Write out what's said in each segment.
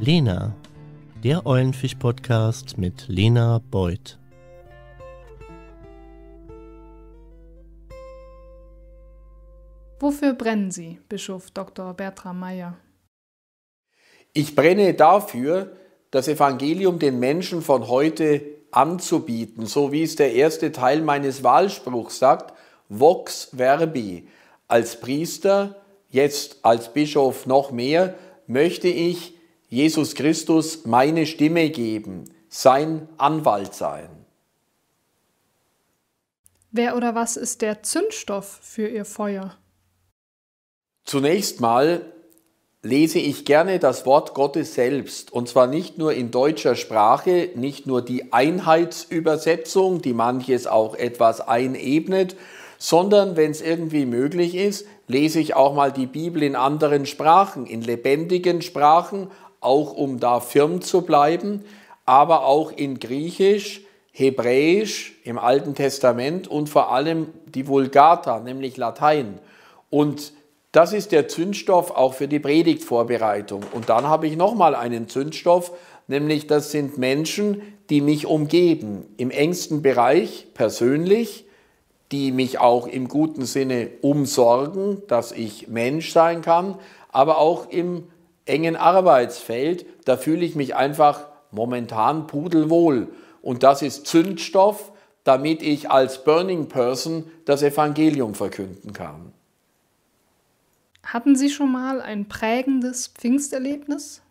Lena, der Eulenfisch-Podcast mit Lena Beuth. Wofür brennen Sie, Bischof Dr. Bertram Meyer? Ich brenne dafür, das Evangelium den Menschen von heute anzubieten, so wie es der erste Teil meines Wahlspruchs sagt, Vox Verbi. Als Priester, jetzt als Bischof noch mehr, möchte ich Jesus Christus meine Stimme geben, sein Anwalt sein. Wer oder was ist der Zündstoff für Ihr Feuer? Zunächst mal lese ich gerne das Wort Gottes selbst, und zwar nicht nur in deutscher Sprache, nicht nur die Einheitsübersetzung, die manches auch etwas einebnet, sondern wenn es irgendwie möglich ist, lese ich auch mal die Bibel in anderen Sprachen, in lebendigen Sprachen, auch um da firm zu bleiben, aber auch in Griechisch, Hebräisch im Alten Testament und vor allem die Vulgata, nämlich Latein. Und das ist der Zündstoff auch für die Predigtvorbereitung. Und dann habe ich nochmal einen Zündstoff, nämlich das sind Menschen, die mich umgeben, im engsten Bereich persönlich, die mich auch im guten Sinne umsorgen, dass ich Mensch sein kann, aber auch im engen Arbeitsfeld, da fühle ich mich einfach momentan pudelwohl. Und das ist Zündstoff, damit ich als Burning Person das Evangelium verkünden kann. Hatten Sie schon mal ein prägendes Pfingsterlebnis?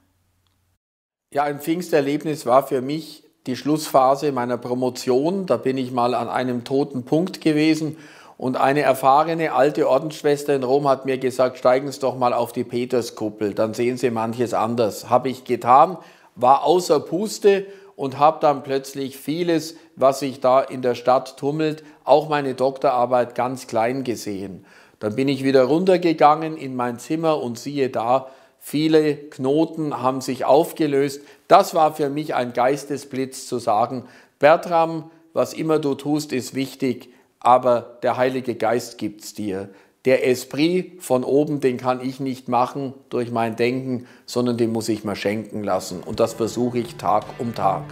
Ja, ein Pfingsterlebnis war für mich die Schlussphase meiner Promotion. Da bin ich mal an einem toten Punkt gewesen und eine erfahrene alte Ordensschwester in Rom hat mir gesagt, steigen Sie doch mal auf die Peterskuppel, dann sehen Sie manches anders. Habe ich getan, war außer Puste und habe dann plötzlich vieles, was sich da in der Stadt tummelt, auch meine Doktorarbeit ganz klein gesehen. Dann bin ich wieder runtergegangen in mein Zimmer und siehe da, viele Knoten haben sich aufgelöst. Das war für mich ein Geistesblitz zu sagen, Bertram, was immer du tust, ist wichtig aber der Heilige Geist gibt's dir. Der Esprit von oben, den kann ich nicht machen durch mein Denken, sondern den muss ich mir schenken lassen. Und das versuche ich Tag um Tag.